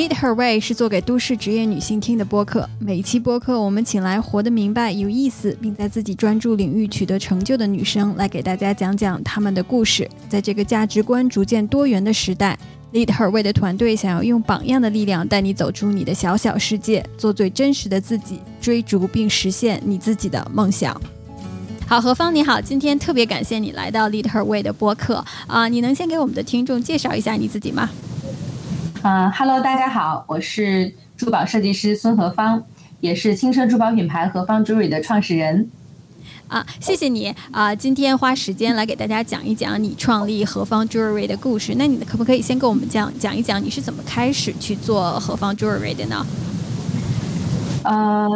Lead Her Way 是做给都市职业女性听的播客。每一期播客，我们请来活得明白、有意思，并在自己专注领域取得成就的女生，来给大家讲讲她们的故事。在这个价值观逐渐多元的时代，Lead Her Way 的团队想要用榜样的力量，带你走出你的小小世界，做最真实的自己，追逐并实现你自己的梦想。好，何芳你好，今天特别感谢你来到 Lead Her Way 的播客啊！你能先给我们的听众介绍一下你自己吗？嗯哈喽，大家好，我是珠宝设计师孙何芳，也是轻奢珠宝品牌何芳 Jewelry 的创始人。啊，谢谢你啊，今天花时间来给大家讲一讲你创立何芳 Jewelry 的故事。那你可不可以先跟我们讲讲一讲你是怎么开始去做何芳 Jewelry 的呢？呃，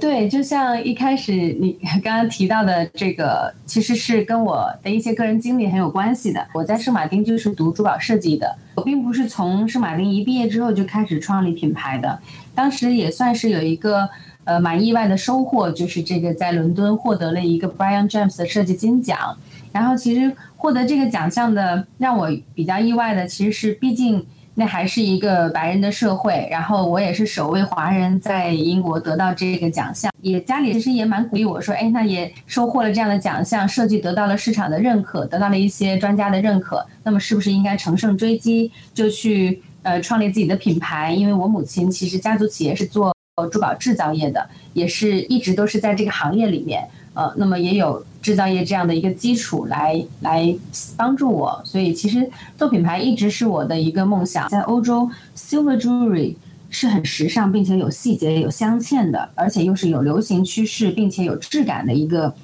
对，就像一开始你 刚刚提到的这个，其实是跟我的一些个人经历很有关系的。我在圣马丁就是读珠宝设计的，我并不是从圣马丁一毕业之后就开始创立品牌的。当时也算是有一个呃蛮意外的收获，就是这个在伦敦获得了一个 Brian James 的设计金奖。然后其实获得这个奖项的让我比较意外的，其实是毕竟。那还是一个白人的社会，然后我也是首位华人在英国得到这个奖项，也家里其实也蛮鼓励我说，哎，那也收获了这样的奖项，设计得到了市场的认可，得到了一些专家的认可，那么是不是应该乘胜追击，就去呃创立自己的品牌？因为我母亲其实家族企业是做珠宝制造业的，也是一直都是在这个行业里面。呃，那么也有制造业这样的一个基础来来帮助我，所以其实做品牌一直是我的一个梦想。在欧洲，silver jewelry 是很时尚，并且有细节、有镶嵌的，而且又是有流行趋势，并且有质感的一个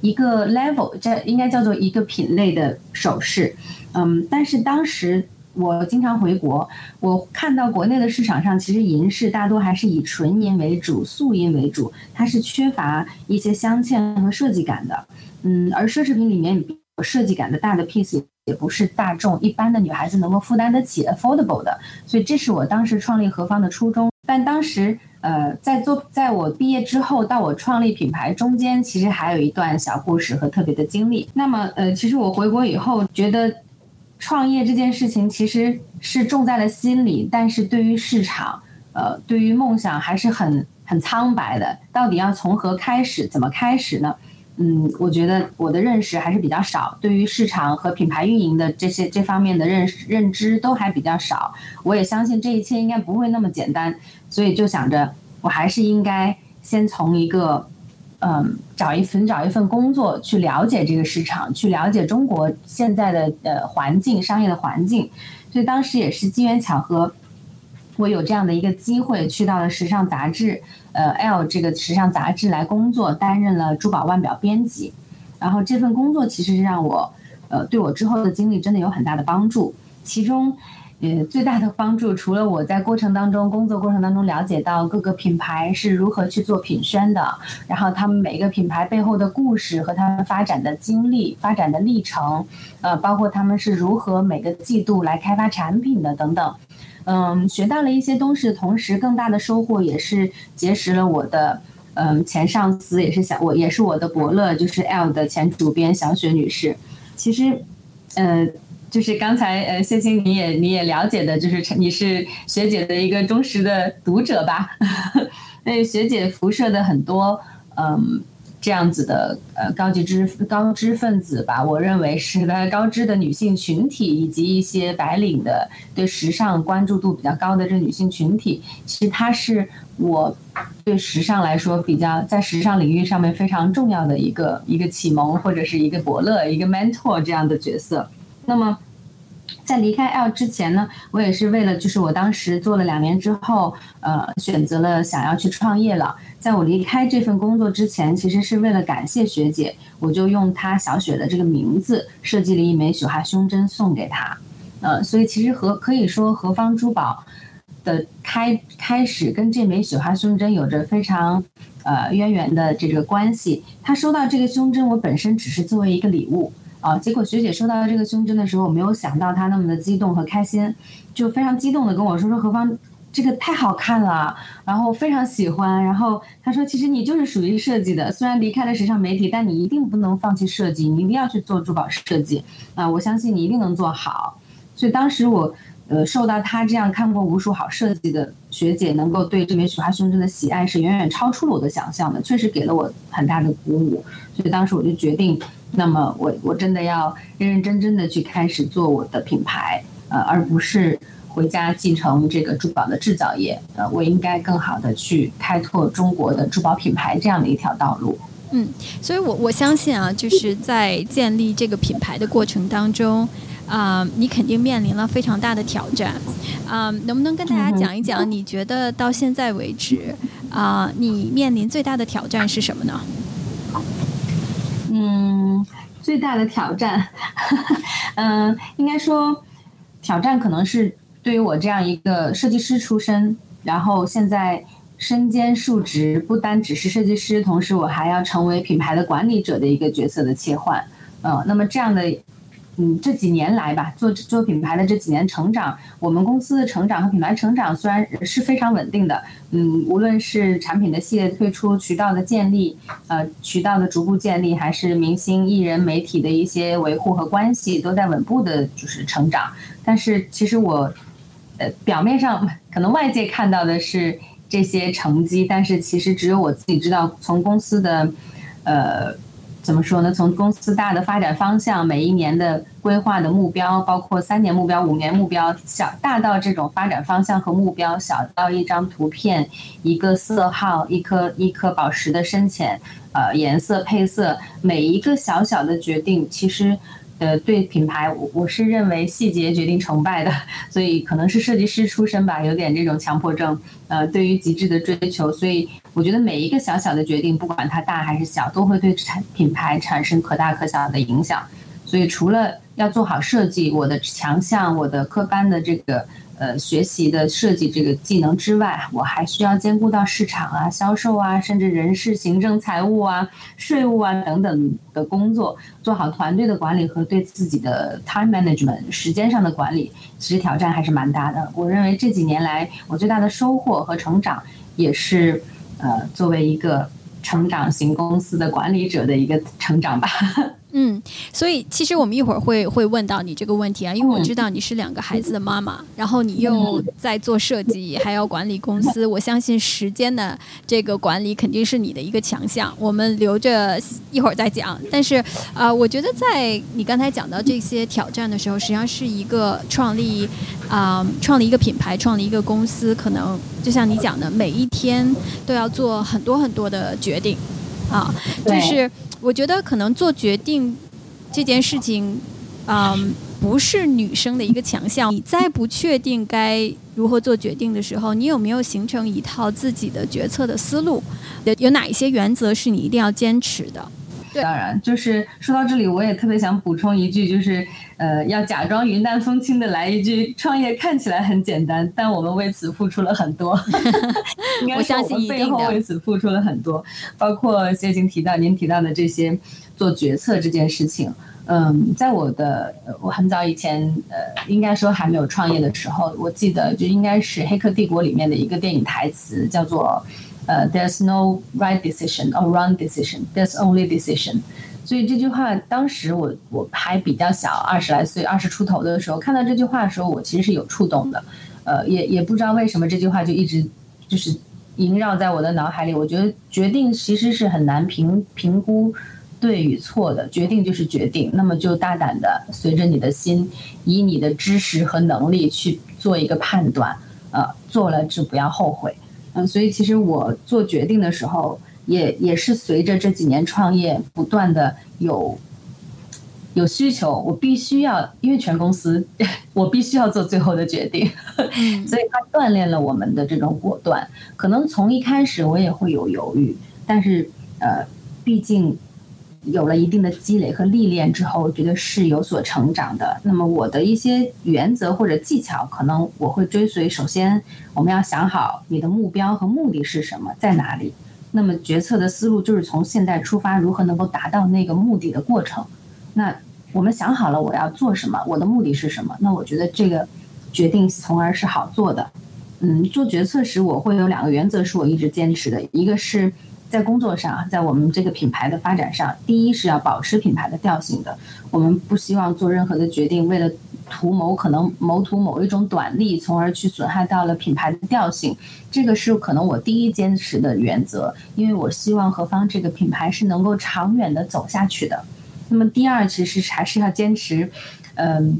一个 level，这应该叫做一个品类的首饰。嗯，但是当时。我经常回国，我看到国内的市场上，其实银饰大多还是以纯银为主、素银为主，它是缺乏一些镶嵌和设计感的。嗯，而奢侈品里面有设计感的大的 piece 也不是大众一般的女孩子能够负担得起 affordable 的，所以这是我当时创立何方的初衷。但当时，呃，在做在我毕业之后到我创立品牌中间，其实还有一段小故事和特别的经历。那么，呃，其实我回国以后觉得。创业这件事情其实是种在了心里，但是对于市场，呃，对于梦想还是很很苍白的。到底要从何开始，怎么开始呢？嗯，我觉得我的认识还是比较少，对于市场和品牌运营的这些这方面的认识认知都还比较少。我也相信这一切应该不会那么简单，所以就想着我还是应该先从一个。嗯，找一份找一份工作，去了解这个市场，去了解中国现在的呃环境，商业的环境。所以当时也是机缘巧合，我有这样的一个机会，去到了时尚杂志，呃，L 这个时尚杂志来工作，担任了珠宝腕表编辑。然后这份工作其实是让我，呃，对我之后的经历真的有很大的帮助。其中。呃，最大的帮助，除了我在过程当中工作过程当中了解到各个品牌是如何去做品宣的，然后他们每个品牌背后的故事和他们发展的经历、发展的历程，呃，包括他们是如何每个季度来开发产品的等等，嗯，学到了一些东西同时，更大的收获也是结识了我的嗯前上司，也是想我也是我的伯乐，就是 L 的前主编小雪女士。其实，呃。就是刚才呃，谢欣你也你也了解的，就是你是学姐的一个忠实的读者吧？那学姐辐射的很多嗯这样子的呃高级知高知分子吧，我认为是 高知的女性群体以及一些白领的对时尚关注度比较高的这女性群体，其实她是我对时尚来说比较在时尚领域上面非常重要的一个一个启蒙或者是一个伯乐一个 mentor 这样的角色。那么，在离开 L 之前呢，我也是为了，就是我当时做了两年之后，呃，选择了想要去创业了。在我离开这份工作之前，其实是为了感谢学姐，我就用她小雪的这个名字设计了一枚雪花胸针送给她。呃，所以其实和可以说何方珠宝的开开始跟这枚雪花胸针有着非常呃渊源的这个关系。她收到这个胸针，我本身只是作为一个礼物。啊！结果学姐收到这个胸针的时候，我没有想到她那么的激动和开心，就非常激动的跟我说：“说何方，这个太好看了，然后非常喜欢。”然后她说：“其实你就是属于设计的，虽然离开了时尚媒体，但你一定不能放弃设计，你一定要去做珠宝设计啊！我相信你一定能做好。”所以当时我呃，受到他这样看过无数好设计的学姐能够对这枚雪花胸针的喜爱，是远远超出了我的想象的，确实给了我很大的鼓舞。所以当时我就决定，那么我我真的要认认真真的去开始做我的品牌，呃，而不是回家继承这个珠宝的制造业。呃，我应该更好的去开拓中国的珠宝品牌这样的一条道路。嗯，所以我我相信啊，就是在建立这个品牌的过程当中。啊，你肯定面临了非常大的挑战，啊，能不能跟大家讲一讲？你觉得到现在为止，啊，你面临最大的挑战是什么呢？嗯，最大的挑战，嗯，应该说，挑战可能是对于我这样一个设计师出身，然后现在身兼数职，不单只是设计师，同时我还要成为品牌的管理者的一个角色的切换，嗯，那么这样的。嗯，这几年来吧，做做品牌的这几年成长，我们公司的成长和品牌成长虽然是非常稳定的，嗯，无论是产品的系列推出、渠道的建立，呃，渠道的逐步建立，还是明星、艺人、媒体的一些维护和关系，都在稳步的就是成长。但是其实我，呃，表面上可能外界看到的是这些成绩，但是其实只有我自己知道，从公司的，呃。怎么说呢？从公司大的发展方向，每一年的规划的目标，包括三年目标、五年目标，小大到这种发展方向和目标，小到一张图片、一个色号、一颗一颗宝石的深浅，呃，颜色配色，每一个小小的决定，其实。呃，对品牌，我我是认为细节决定成败的，所以可能是设计师出身吧，有点这种强迫症。呃，对于极致的追求，所以我觉得每一个小小的决定，不管它大还是小，都会对产品牌产生可大可小的影响。所以除了要做好设计，我的强项，我的科班的这个。呃，学习的设计这个技能之外，我还需要兼顾到市场啊、销售啊，甚至人事、行政、财务啊、税务啊等等的工作，做好团队的管理和对自己的 time management 时间上的管理，其实挑战还是蛮大的。我认为这几年来，我最大的收获和成长，也是呃，作为一个成长型公司的管理者的一个成长吧。嗯，所以其实我们一会儿会会问到你这个问题啊，因为我知道你是两个孩子的妈妈，然后你又在做设计，还要管理公司，我相信时间的这个管理肯定是你的一个强项。我们留着一会儿再讲。但是啊，我觉得在你刚才讲到这些挑战的时候，实际上是一个创立啊，创立一个品牌，创立一个公司，可能就像你讲的，每一天都要做很多很多的决定啊，就是。我觉得可能做决定这件事情，嗯，不是女生的一个强项。你在不确定该如何做决定的时候，你有没有形成一套自己的决策的思路？有有哪一些原则是你一定要坚持的？当然，就是说到这里，我也特别想补充一句，就是呃，要假装云淡风轻的来一句：创业看起来很简单，但我们为此付出了很多。我相信背后为此付出了很多，包括谢经提到您提到的这些做决策这件事情。嗯，在我的我很早以前，呃，应该说还没有创业的时候，我记得就应该是《黑客帝国》里面的一个电影台词，叫做。呃，there's no right decision or wrong decision. There's only decision. 所以这句话，当时我我还比较小，二十来岁，二十出头的时候，看到这句话的时候，我其实是有触动的。呃，也也不知道为什么这句话就一直就是萦绕在我的脑海里。我觉得决定其实是很难评评估对与错的，决定就是决定，那么就大胆的随着你的心，以你的知识和能力去做一个判断。呃，做了就不要后悔。嗯，所以其实我做决定的时候，也也是随着这几年创业，不断的有有需求，我必须要，因为全公司，我必须要做最后的决定，所以它锻炼了我们的这种果断。可能从一开始我也会有犹豫，但是呃，毕竟。有了一定的积累和历练之后，我觉得是有所成长的。那么我的一些原则或者技巧，可能我会追随。首先，我们要想好你的目标和目的是什么，在哪里。那么决策的思路就是从现在出发，如何能够达到那个目的的过程。那我们想好了我要做什么，我的目的是什么，那我觉得这个决定从而是好做的。嗯，做决策时我会有两个原则是我一直坚持的，一个是。在工作上，在我们这个品牌的发展上，第一是要保持品牌的调性的。我们不希望做任何的决定，为了图谋可能谋图某一种短利，从而去损害到了品牌的调性。这个是可能我第一坚持的原则，因为我希望何方这个品牌是能够长远的走下去的。那么第二，其实还是要坚持，嗯，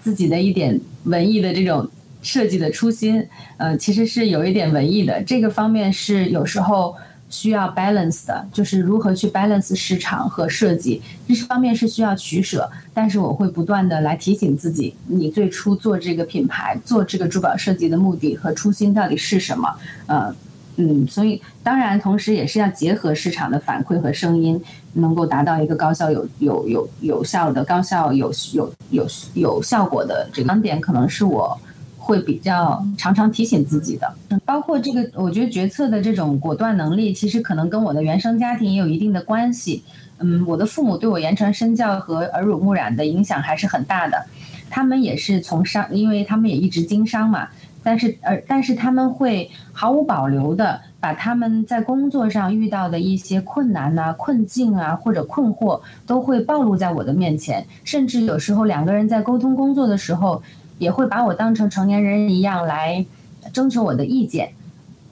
自己的一点文艺的这种设计的初心，呃，其实是有一点文艺的。这个方面是有时候需要 balance 的，就是如何去 balance 市场和设计，这是方面是需要取舍。但是我会不断的来提醒自己，你最初做这个品牌、做这个珠宝设计的目的和初心到底是什么？呃。嗯，所以当然，同时也是要结合市场的反馈和声音，能够达到一个高效、有有有有效的、高效有有有有效果的这个两点，可能是我会比较常常提醒自己的。包括这个，我觉得决策的这种果断能力，其实可能跟我的原生家庭也有一定的关系。嗯，我的父母对我言传身教和耳濡目染的影响还是很大的。他们也是从商，因为他们也一直经商嘛。但是，而但是他们会毫无保留的把他们在工作上遇到的一些困难呐、困境啊或者困惑，都会暴露在我的面前。甚至有时候两个人在沟通工作的时候，也会把我当成成年人一样来征求我的意见。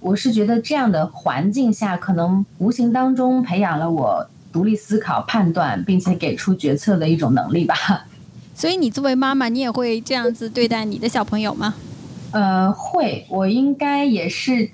我是觉得这样的环境下，可能无形当中培养了我独立思考、判断，并且给出决策的一种能力吧。所以，你作为妈妈，你也会这样子对待你的小朋友吗？呃，会，我应该也是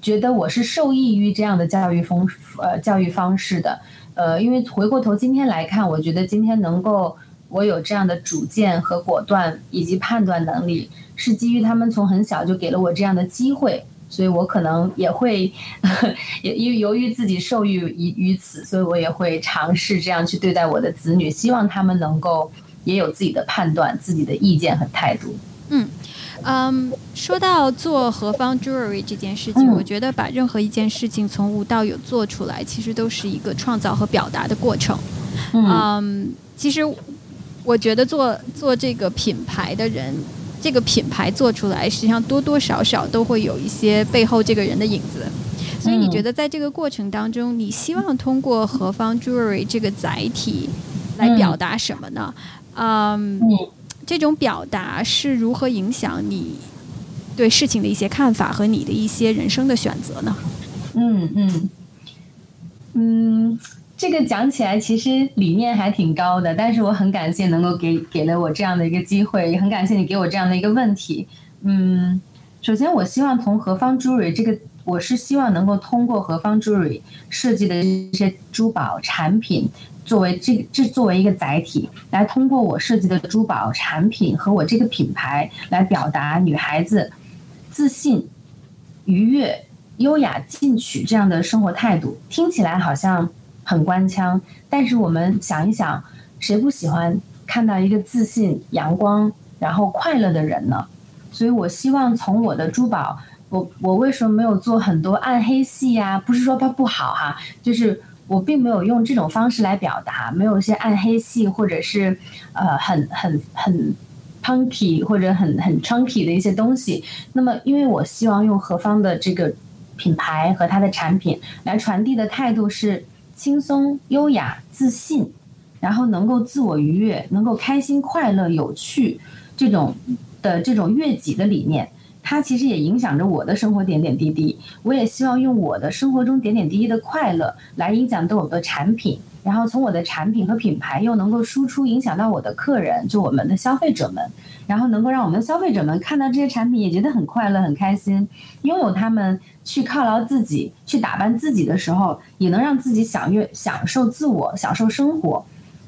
觉得我是受益于这样的教育风呃教育方式的，呃，因为回过头今天来看，我觉得今天能够我有这样的主见和果断以及判断能力，是基于他们从很小就给了我这样的机会，所以我可能也会 也因为由于自己受益于于此，所以我也会尝试这样去对待我的子女，希望他们能够也有自己的判断、自己的意见和态度。嗯。嗯，说到做何方 jewelry 这件事情，我觉得把任何一件事情从无到有做出来，其实都是一个创造和表达的过程。嗯，其实我觉得做做这个品牌的人，这个品牌做出来，实际上多多少少都会有一些背后这个人的影子。所以你觉得在这个过程当中，你希望通过何方 jewelry 这个载体来表达什么呢？嗯。这种表达是如何影响你对事情的一些看法和你的一些人生的选择呢？嗯嗯嗯，这个讲起来其实理念还挺高的，但是我很感谢能够给给了我这样的一个机会，也很感谢你给我这样的一个问题。嗯，首先我希望从何方 jewelry 这个，我是希望能够通过何方 jewelry 设计的一些珠宝产品。作为这这作为一个载体，来通过我设计的珠宝产品和我这个品牌来表达女孩子自信、愉悦、优雅、进取这样的生活态度。听起来好像很官腔，但是我们想一想，谁不喜欢看到一个自信、阳光然后快乐的人呢？所以我希望从我的珠宝，我我为什么没有做很多暗黑系呀？不是说它不好哈，就是。我并没有用这种方式来表达，没有一些暗黑系或者是呃很很很 punky 或者很很 chunky 的一些东西。那么，因为我希望用何方的这个品牌和它的产品来传递的态度是轻松、优雅、自信，然后能够自我愉悦、能够开心、快乐、有趣这种的这种悦己的理念。它其实也影响着我的生活点点滴滴，我也希望用我的生活中点点滴滴的快乐来影响到我的产品，然后从我的产品和品牌又能够输出影响到我的客人，就我们的消费者们，然后能够让我们的消费者们看到这些产品也觉得很快乐很开心，拥有他们去犒劳自己、去打扮自己的时候，也能让自己享悦、享受自我、享受生活。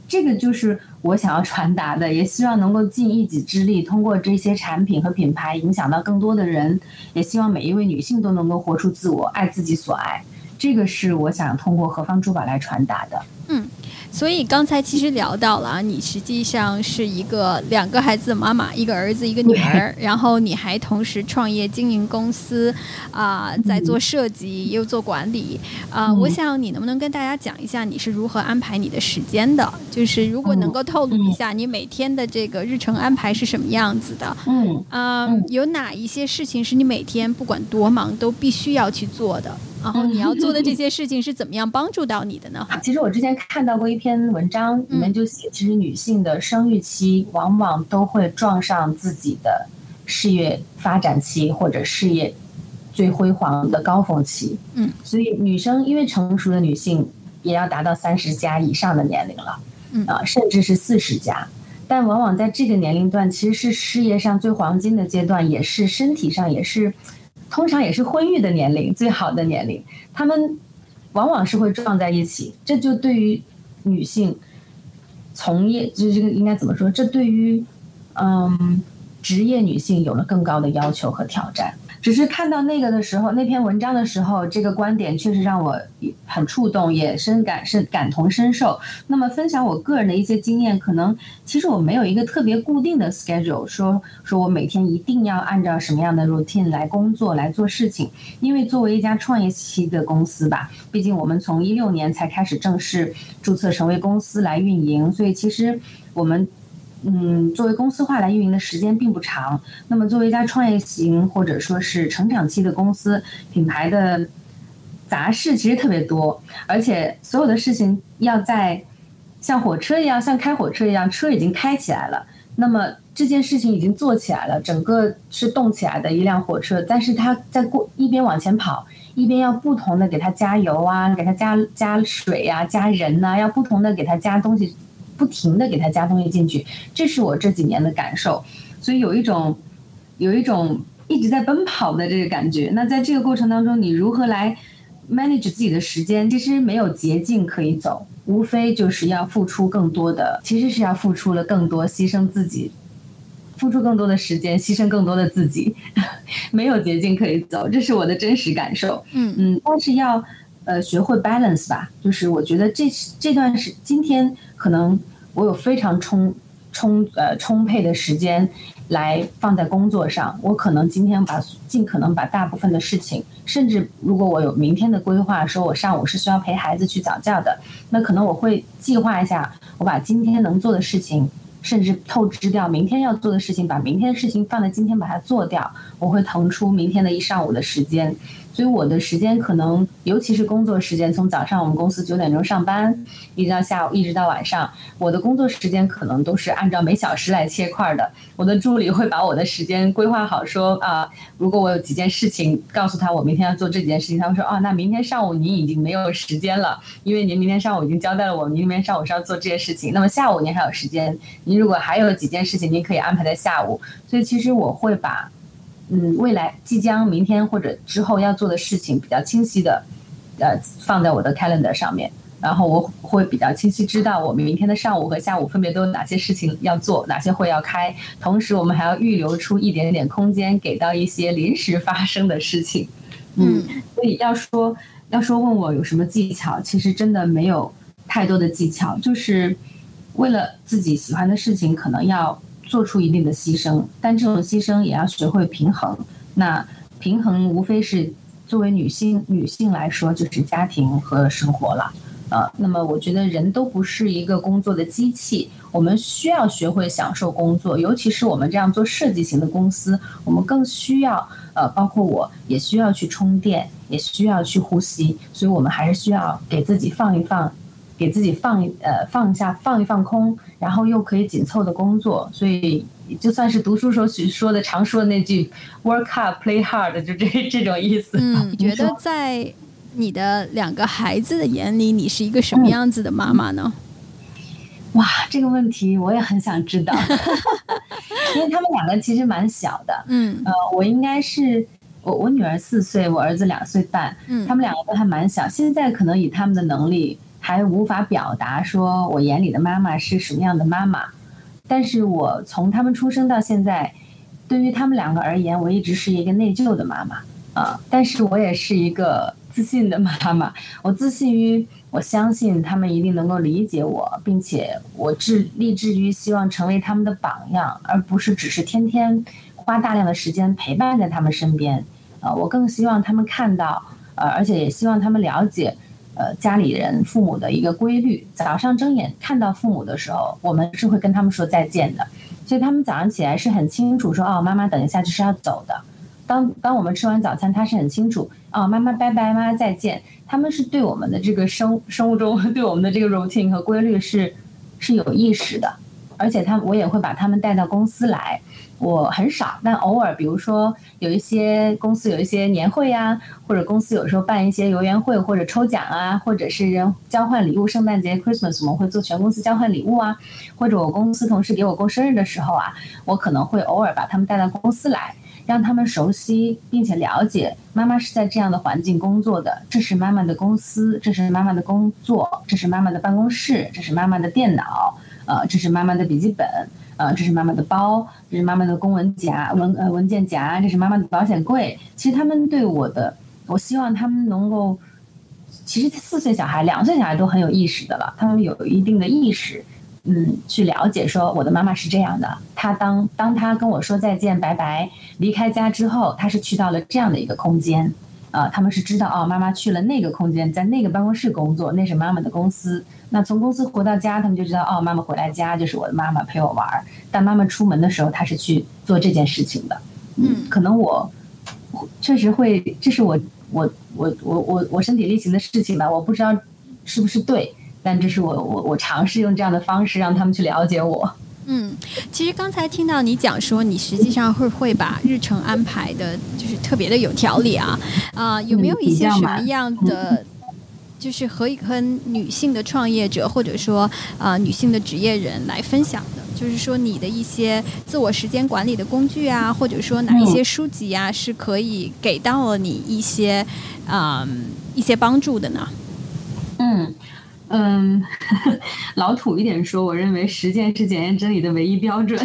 这个就是我想要传达的，也希望能够尽一己之力，通过这些产品和品牌影响到更多的人，也希望每一位女性都能够活出自我，爱自己所爱。这个是我想通过何方珠宝来传达的。嗯。所以刚才其实聊到了啊，你实际上是一个两个孩子的妈妈，一个儿子一个女儿，然后你还同时创业经营公司，啊，在做设计又做管理，啊，我想你能不能跟大家讲一下你是如何安排你的时间的？就是如果能够透露一下你每天的这个日程安排是什么样子的？嗯，啊，有哪一些事情是你每天不管多忙都必须要去做的？然后你要做的这些事情是怎么样帮助到你的呢？其实我之前看到过一篇文章，里面就写，其实女性的生育期往往都会撞上自己的事业发展期或者事业最辉煌的高峰期。嗯，所以女生因为成熟的女性也要达到三十加以上的年龄了，嗯啊，甚至是四十加。但往往在这个年龄段，其实是事业上最黄金的阶段，也是身体上也是，通常也是婚育的年龄最好的年龄。他们往往是会撞在一起，这就对于女性从业，就这个应该怎么说？这对于嗯职业女性有了更高的要求和挑战。只是看到那个的时候，那篇文章的时候，这个观点确实让我很触动，也深感深感同身受。那么分享我个人的一些经验，可能其实我没有一个特别固定的 schedule，说说我每天一定要按照什么样的 routine 来工作来做事情。因为作为一家创业期的公司吧，毕竟我们从一六年才开始正式注册成为公司来运营，所以其实我们。嗯，作为公司化来运营的时间并不长。那么，作为一家创业型或者说是成长期的公司，品牌的杂事其实特别多，而且所有的事情要在像火车一样，像开火车一样，车已经开起来了。那么这件事情已经做起来了，整个是动起来的一辆火车，但是它在过一边往前跑，一边要不同的给它加油啊，给它加加水呀，加人呐，要不同的给它加东西。不停的给他加东西进去，这是我这几年的感受，所以有一种，有一种一直在奔跑的这个感觉。那在这个过程当中，你如何来 manage 自己的时间？其实没有捷径可以走，无非就是要付出更多的，其实是要付出了更多，牺牲自己，付出更多的时间，牺牲更多的自己，没有捷径可以走，这是我的真实感受。嗯嗯，但是要呃学会 balance 吧，就是我觉得这这段是今天。可能我有非常充充呃充沛的时间来放在工作上，我可能今天把尽可能把大部分的事情，甚至如果我有明天的规划，说我上午是需要陪孩子去早教的，那可能我会计划一下，我把今天能做的事情，甚至透支掉明天要做的事情，把明天的事情放在今天把它做掉，我会腾出明天的一上午的时间。所以我的时间可能，尤其是工作时间，从早上我们公司九点钟上班，一直到下午，一直到晚上，我的工作时间可能都是按照每小时来切块的。我的助理会把我的时间规划好，说啊，如果我有几件事情，告诉他我明天要做这几件事情，他会说啊，那明天上午您已经没有时间了，因为您明天上午已经交代了我，明天上午是要做这些事情。那么下午您还有时间，您如果还有几件事情，您可以安排在下午。所以其实我会把。嗯，未来即将明天或者之后要做的事情比较清晰的，呃，放在我的 calendar 上面，然后我会比较清晰知道我们明天的上午和下午分别都有哪些事情要做，哪些会要开，同时我们还要预留出一点点空间给到一些临时发生的事情。嗯，所以要说要说问我有什么技巧，其实真的没有太多的技巧，就是为了自己喜欢的事情，可能要。做出一定的牺牲，但这种牺牲也要学会平衡。那平衡无非是作为女性女性来说，就是家庭和生活了。呃，那么我觉得人都不是一个工作的机器，我们需要学会享受工作，尤其是我们这样做设计型的公司，我们更需要呃，包括我也需要去充电，也需要去呼吸，所以我们还是需要给自己放一放。给自己放呃放一下放一放空，然后又可以紧凑的工作，所以就算是读书时候许说的常说的那句 “work hard, play hard”，就这 这种意思。嗯，你觉得在你的两个孩子的眼里，你是一个什么样子的妈妈呢？哇，这个问题我也很想知道，因为他们两个其实蛮小的。嗯，呃，我应该是我我女儿四岁，我儿子两岁半，嗯，他们两个都还蛮小，现在可能以他们的能力。还无法表达说我眼里的妈妈是什么样的妈妈，但是我从他们出生到现在，对于他们两个而言，我一直是一个内疚的妈妈啊。但是我也是一个自信的妈妈，我自信于我相信他们一定能够理解我，并且我志立志于希望成为他们的榜样，而不是只是天天花大量的时间陪伴在他们身边。啊，我更希望他们看到，呃，而且也希望他们了解。呃，家里人父母的一个规律，早上睁眼看到父母的时候，我们是会跟他们说再见的。所以他们早上起来是很清楚说，哦，妈妈等一下就是要走的。当当我们吃完早餐，他是很清楚，哦，妈妈拜拜，妈妈再见。他们是对我们的这个生生物钟，对我们的这个 routine 和规律是是有意识的，而且他我也会把他们带到公司来。我很少，但偶尔，比如说有一些公司有一些年会呀，或者公司有时候办一些游园会或者抽奖啊，或者是人交换礼物，圣诞节 Christmas 我们会做全公司交换礼物啊，或者我公司同事给我过生日的时候啊，我可能会偶尔把他们带到公司来，让他们熟悉并且了解妈妈是在这样的环境工作的，这是妈妈的公司，这是妈妈的工作，这是妈妈的办公室，这是妈妈的电脑，呃，这是妈妈的笔记本。呃，这是妈妈的包，这是妈妈的公文夹、文呃文件夹，这是妈妈的保险柜。其实他们对我的，我希望他们能够，其实四岁小孩、两岁小孩都很有意识的了，他们有一定的意识，嗯，去了解说我的妈妈是这样的。他当当他跟我说再见、拜拜，离开家之后，他是去到了这样的一个空间。啊，他们是知道哦，妈妈去了那个空间，在那个办公室工作，那是妈妈的公司。那从公司回到家，他们就知道哦，妈妈回来家就是我的妈妈陪我玩儿。但妈妈出门的时候，她是去做这件事情的。嗯，可能我确实会，这是我我我我我我身体力行的事情吧。我不知道是不是对，但这是我我我尝试用这样的方式让他们去了解我。嗯，其实刚才听到你讲说，你实际上会会把日程安排的，就是特别的有条理啊，啊，有没有一些什么样的，就是和一跟女性的创业者或者说啊女性的职业人来分享的，就是说你的一些自我时间管理的工具啊，或者说哪一些书籍啊，是可以给到了你一些啊一些帮助的呢？嗯。嗯，老土一点说，我认为实践是检验真理的唯一标准。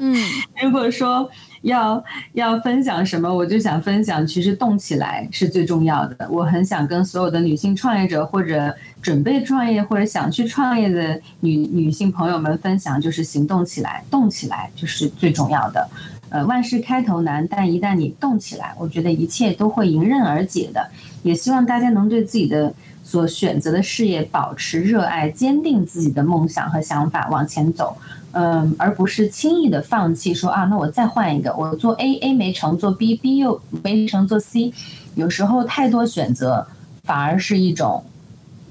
嗯，如果说要要分享什么，我就想分享，其实动起来是最重要的。我很想跟所有的女性创业者，或者准备创业，或者想去创业的女女性朋友们分享，就是行动起来，动起来就是最重要的。呃，万事开头难，但一旦你动起来，我觉得一切都会迎刃而解的。也希望大家能对自己的。所选择的事业，保持热爱，坚定自己的梦想和想法，往前走，嗯，而不是轻易的放弃。说啊，那我再换一个，我做 A，A 没成，做 B，B 又没成，做 C。有时候太多选择反而是一种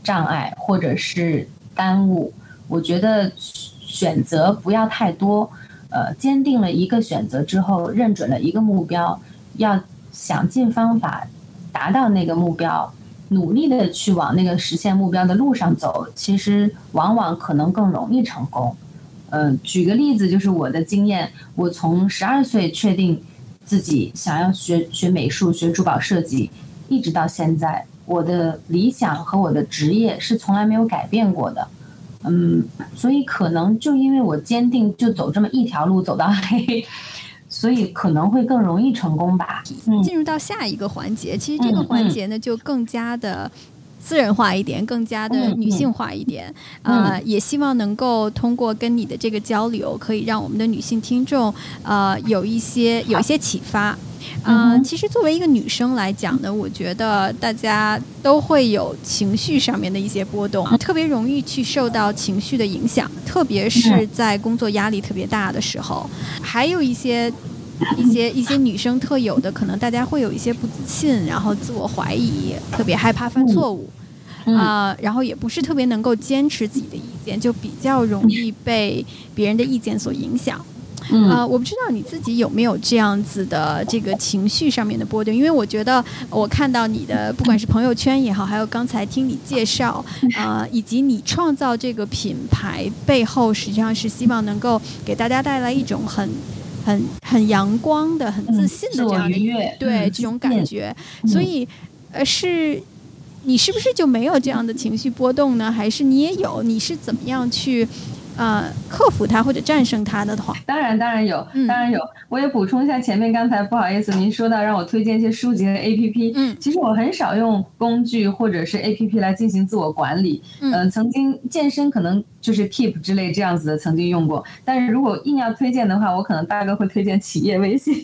障碍，或者是耽误。我觉得选择不要太多，呃，坚定了一个选择之后，认准了一个目标，要想尽方法达到那个目标。努力的去往那个实现目标的路上走，其实往往可能更容易成功。嗯，举个例子，就是我的经验，我从十二岁确定自己想要学学美术、学珠宝设计，一直到现在，我的理想和我的职业是从来没有改变过的。嗯，所以可能就因为我坚定，就走这么一条路走到黑。所以可能会更容易成功吧。进入到下一个环节，其实这个环节呢就更加的私人化一点，更加的女性化一点。呃，也希望能够通过跟你的这个交流，可以让我们的女性听众呃有一些有一些启发。嗯，其实作为一个女生来讲呢，我觉得大家都会有情绪上面的一些波动，特别容易去受到情绪的影响，特别是在工作压力特别大的时候。还有一些一些 一些女生特有的，可能大家会有一些不自信，然后自我怀疑，特别害怕犯错误，啊，然后也不是特别能够坚持自己的意见，就比较容易被别人的意见所影响。啊，我不知道你自己有没有这样子的这个情绪上面的波动，因为我觉得我看到你的不管是朋友圈也好，还有刚才听你介绍，啊，以及你创造这个品牌背后，实际上是希望能够给大家带来一种很、很、很阳光的、很自信的这样的对这种感觉。所以，呃，是你是不是就没有这样的情绪波动呢？还是你也有？你是怎么样去？呃，克服它或者战胜它的话，当然当然有，当然有。我也补充一下前面刚才不好意思，您说到让我推荐一些书籍和 A P P。嗯，其实我很少用工具或者是 A P P 来进行自我管理。嗯，曾经健身可能就是 Keep 之类这样子的曾经用过，但是如果硬要推荐的话，我可能大概会推荐企业微信。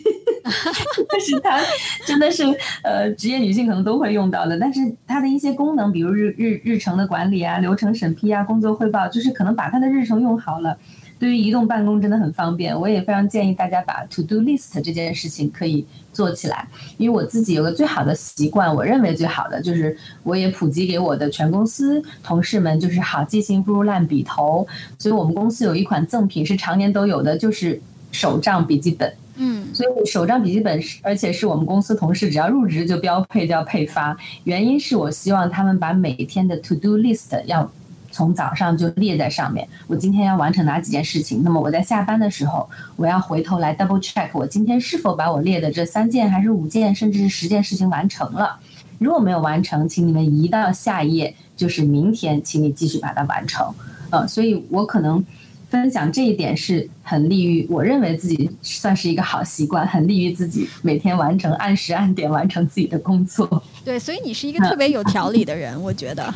但是它真的是呃职业女性可能都会用到的，但是它的一些功能，比如日日日程的管理啊、流程审批啊、工作汇报，就是可能把它的日程用好了，对于移动办公真的很方便。我也非常建议大家把 to do list 这件事情可以做起来，因为我自己有个最好的习惯，我认为最好的就是我也普及给我的全公司同事们，就是好记性不如烂笔头。所以我们公司有一款赠品是常年都有的，就是手账笔记本。嗯，所以手账笔记本是，而且是我们公司同事只要入职就标配就要配发。原因是我希望他们把每天的 to do list 要从早上就列在上面。我今天要完成哪几件事情？那么我在下班的时候，我要回头来 double check 我今天是否把我列的这三件还是五件甚至是十件事情完成了。如果没有完成，请你们移到下一页，就是明天，请你继续把它完成。呃，所以我可能。分享这一点是很利于，我认为自己算是一个好习惯，很利于自己每天完成按时按点完成自己的工作。对，所以你是一个特别有条理的人，我觉得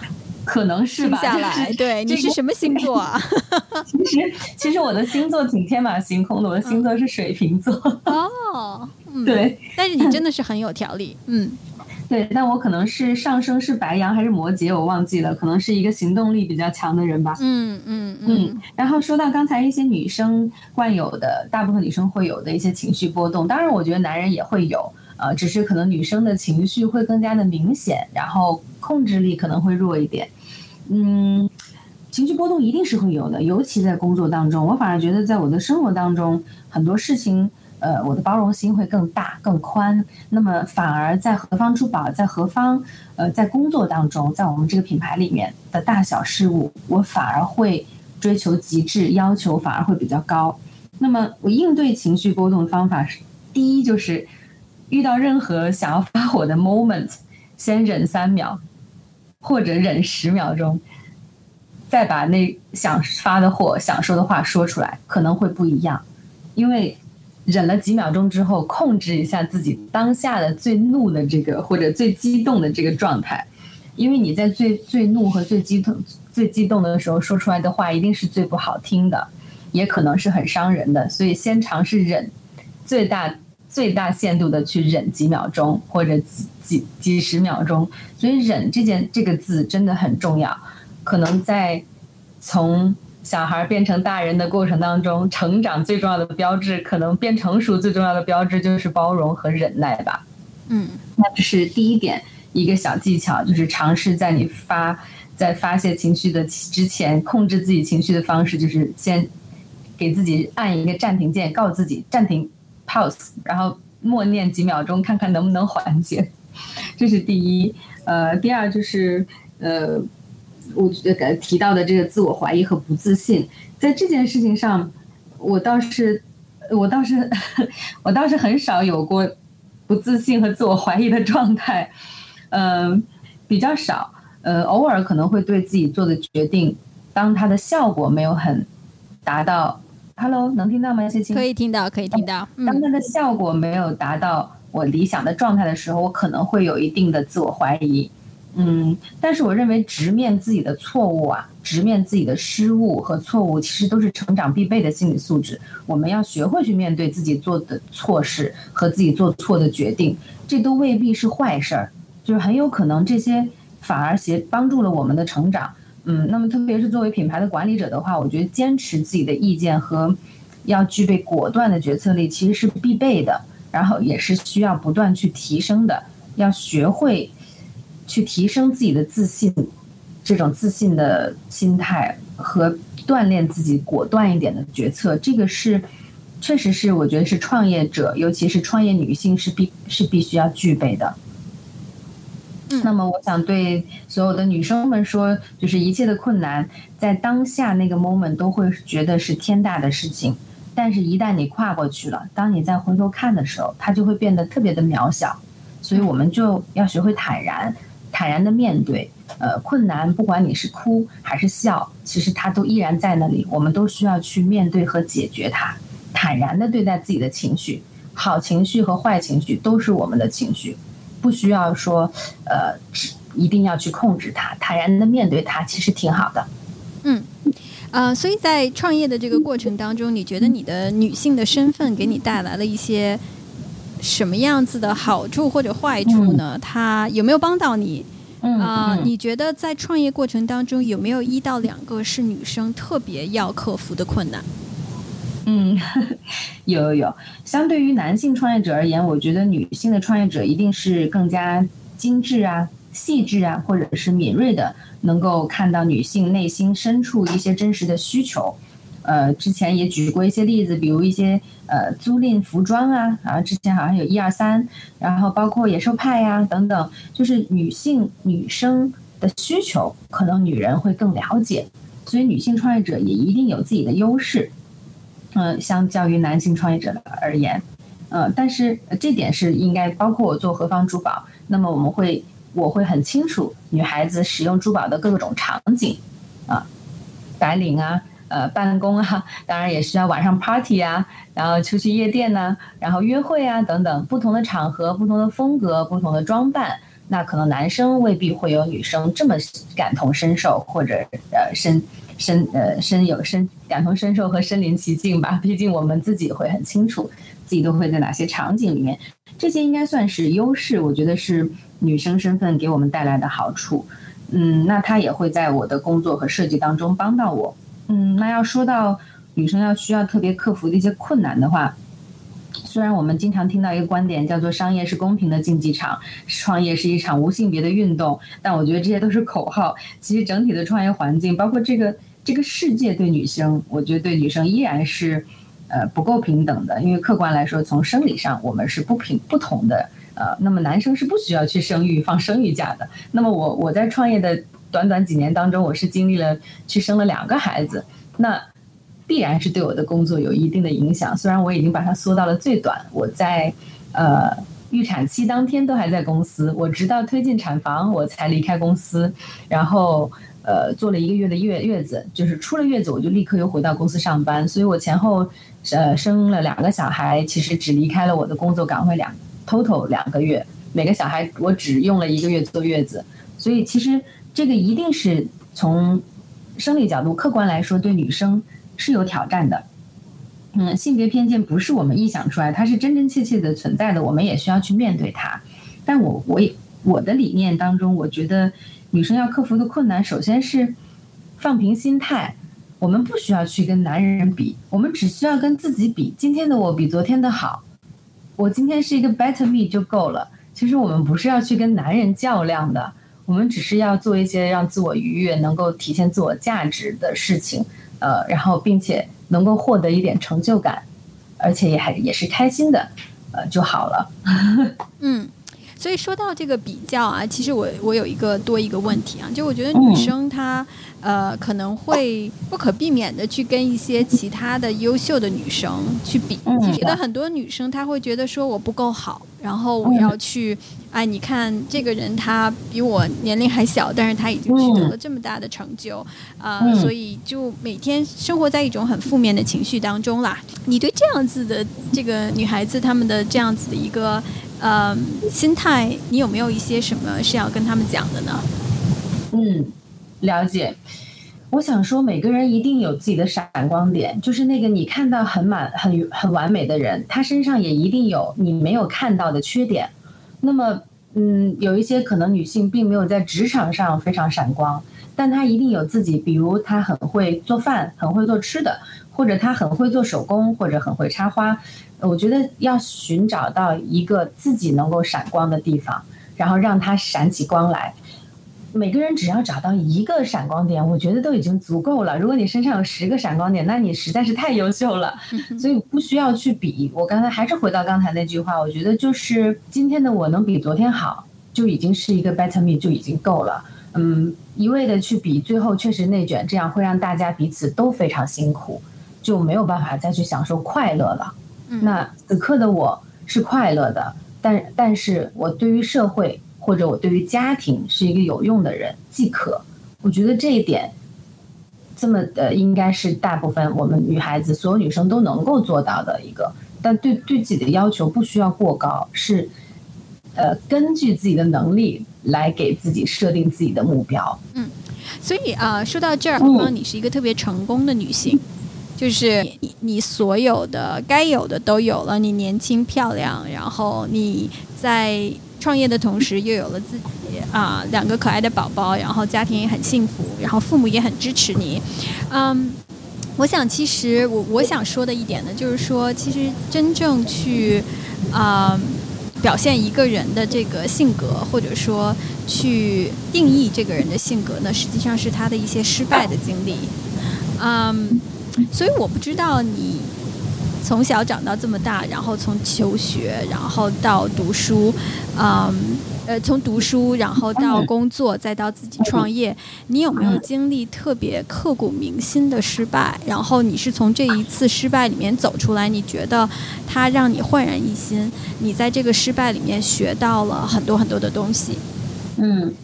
可能是吧。下来，对，你是什么星座啊？其实，其实我的星座挺天马行空的，我的星座是水瓶座。哦，对，但是你真的是很有条理，嗯。对，但我可能是上升是白羊还是摩羯，我忘记了，可能是一个行动力比较强的人吧。嗯嗯嗯。然后说到刚才一些女生惯有的，大部分女生会有的一些情绪波动，当然我觉得男人也会有，呃，只是可能女生的情绪会更加的明显，然后控制力可能会弱一点。嗯，情绪波动一定是会有的，尤其在工作当中，我反而觉得在我的生活当中很多事情。呃，我的包容心会更大、更宽。那么，反而在何方珠宝，在何方，呃，在工作当中，在我们这个品牌里面的大小事物，我反而会追求极致，要求反而会比较高。那么，我应对情绪波动的方法是：第一，就是遇到任何想要发火的 moment，先忍三秒，或者忍十秒钟，再把那想发的火、想说的话说出来，可能会不一样，因为。忍了几秒钟之后，控制一下自己当下的最怒的这个或者最激动的这个状态，因为你在最最怒和最激动、最激动的时候说出来的话，一定是最不好听的，也可能是很伤人的。所以先尝试忍，最大最大限度的去忍几秒钟或者几几几十秒钟。所以忍这件这个字真的很重要，可能在从。小孩变成大人的过程当中，成长最重要的标志，可能变成熟最重要的标志就是包容和忍耐吧。嗯，那这是第一点，一个小技巧，就是尝试在你发在发泄情绪的之前，控制自己情绪的方式，就是先给自己按一个暂停键，告诉自己暂停 pause，然后默念几秒钟，看看能不能缓解。这是第一。呃，第二就是呃。我呃提到的这个自我怀疑和不自信，在这件事情上，我倒是，我倒是，我倒是很少有过不自信和自我怀疑的状态，嗯，比较少，呃，偶尔可能会对自己做的决定，当它的效果没有很达到，Hello，能听到吗？谢谢。可以听到，可以听到。当它的效果没有达到我理想的状态的时候，我可能会有一定的自我怀疑。嗯，但是我认为直面自己的错误啊，直面自己的失误和错误，其实都是成长必备的心理素质。我们要学会去面对自己做的错事和自己做错的决定，这都未必是坏事儿，就是很有可能这些反而协帮助了我们的成长。嗯，那么特别是作为品牌的管理者的话，我觉得坚持自己的意见和要具备果断的决策力其实是必备的，然后也是需要不断去提升的，要学会。去提升自己的自信，这种自信的心态和锻炼自己果断一点的决策，这个是，确实是我觉得是创业者，尤其是创业女性是必是必须要具备的。那么我想对所有的女生们说，就是一切的困难在当下那个 moment 都会觉得是天大的事情，但是一旦你跨过去了，当你再回头看的时候，它就会变得特别的渺小。所以我们就要学会坦然。坦然的面对，呃，困难，不管你是哭还是笑，其实它都依然在那里。我们都需要去面对和解决它，坦然的对待自己的情绪，好情绪和坏情绪都是我们的情绪，不需要说，呃，一定要去控制它，坦然的面对它，其实挺好的。嗯，呃，所以在创业的这个过程当中，你觉得你的女性的身份给你带来了一些？什么样子的好处或者坏处呢？它有没有帮到你？啊，你觉得在创业过程当中有没有一到两个是女生特别要克服的困难？嗯，有有有。相对于男性创业者而言，我觉得女性的创业者一定是更加精致啊、细致啊，或者是敏锐的，能够看到女性内心深处一些真实的需求。呃，之前也举过一些例子，比如一些呃租赁服装啊，然后之前好像有一二三，然后包括野兽派呀等等，就是女性女生的需求，可能女人会更了解，所以女性创业者也一定有自己的优势。嗯，相较于男性创业者而言，呃，但是这点是应该包括我做何方珠宝，那么我们会我会很清楚女孩子使用珠宝的各种场景，啊，白领啊。呃，办公啊，当然也需要晚上 party 啊，然后出去夜店呐，然后约会啊等等，不同的场合、不同的风格、不同的装扮，那可能男生未必会有女生这么感同身受，或者呃身身呃身有身感同身受和身临其境吧。毕竟我们自己会很清楚自己都会在哪些场景里面，这些应该算是优势。我觉得是女生身份给我们带来的好处。嗯，那她也会在我的工作和设计当中帮到我。嗯，那要说到女生要需要特别克服的一些困难的话，虽然我们经常听到一个观点叫做“商业是公平的竞技场，创业是一场无性别的运动”，但我觉得这些都是口号。其实整体的创业环境，包括这个这个世界对女生，我觉得对女生依然是呃不够平等的。因为客观来说，从生理上我们是不平不同的。呃，那么男生是不需要去生育放生育假的。那么我我在创业的。短短几年当中，我是经历了去生了两个孩子，那必然是对我的工作有一定的影响。虽然我已经把它缩到了最短，我在呃预产期当天都还在公司，我直到推进产房我才离开公司，然后呃做了一个月的月月子，就是出了月子我就立刻又回到公司上班，所以我前后呃生了两个小孩，其实只离开了我的工作岗位两 total 两个月，每个小孩我只用了一个月坐月子，所以其实。这个一定是从生理角度客观来说，对女生是有挑战的。嗯，性别偏见不是我们臆想出来，它是真真切切的存在的，我们也需要去面对它。但我我也我的理念当中，我觉得女生要克服的困难，首先是放平心态。我们不需要去跟男人比，我们只需要跟自己比。今天的我比昨天的好，我今天是一个 better me 就够了。其实我们不是要去跟男人较量的。我们只是要做一些让自我愉悦、能够体现自我价值的事情，呃，然后并且能够获得一点成就感，而且也还也是开心的，呃，就好了。嗯。所以说到这个比较啊，其实我我有一个多一个问题啊，就我觉得女生她呃可能会不可避免的去跟一些其他的优秀的女生去比，觉得很多女生她会觉得说我不够好，然后我要去哎，你看这个人他比我年龄还小，但是他已经取得了这么大的成就啊，所以就每天生活在一种很负面的情绪当中啦。你对这样子的这个女孩子她们的这样子的一个。呃，心态，你有没有一些什么是要跟他们讲的呢？嗯，了解。我想说，每个人一定有自己的闪光点，就是那个你看到很满、很很完美的人，他身上也一定有你没有看到的缺点。那么，嗯，有一些可能女性并没有在职场上非常闪光，但她一定有自己，比如她很会做饭，很会做吃的，或者他很会做手工，或者很会插花。我觉得要寻找到一个自己能够闪光的地方，然后让它闪起光来。每个人只要找到一个闪光点，我觉得都已经足够了。如果你身上有十个闪光点，那你实在是太优秀了。所以不需要去比。我刚才还是回到刚才那句话，我觉得就是今天的我能比昨天好，就已经是一个 better me 就已经够了。嗯，一味的去比，最后确实内卷，这样会让大家彼此都非常辛苦，就没有办法再去享受快乐了。那此刻的我是快乐的，但但是我对于社会或者我对于家庭是一个有用的人即可。我觉得这一点，这么的应该是大部分我们女孩子所有女生都能够做到的一个。但对对自己的要求不需要过高，是呃根据自己的能力来给自己设定自己的目标。嗯，所以啊，说到这儿，嗯，你是一个特别成功的女性。就是你，你所有的该有的都有了。你年轻漂亮，然后你在创业的同时又有了自己啊两个可爱的宝宝，然后家庭也很幸福，然后父母也很支持你。嗯，我想，其实我我想说的一点呢，就是说，其实真正去啊表现一个人的这个性格，或者说去定义这个人的性格呢，实际上是他的一些失败的经历。嗯，所以我不知道你从小长到这么大，然后从求学，然后到读书，嗯。呃，从读书，然后到工作，再到自己创业，你有没有经历特别刻骨铭心的失败？然后你是从这一次失败里面走出来，你觉得它让你焕然一新？你在这个失败里面学到了很多很多的东西。嗯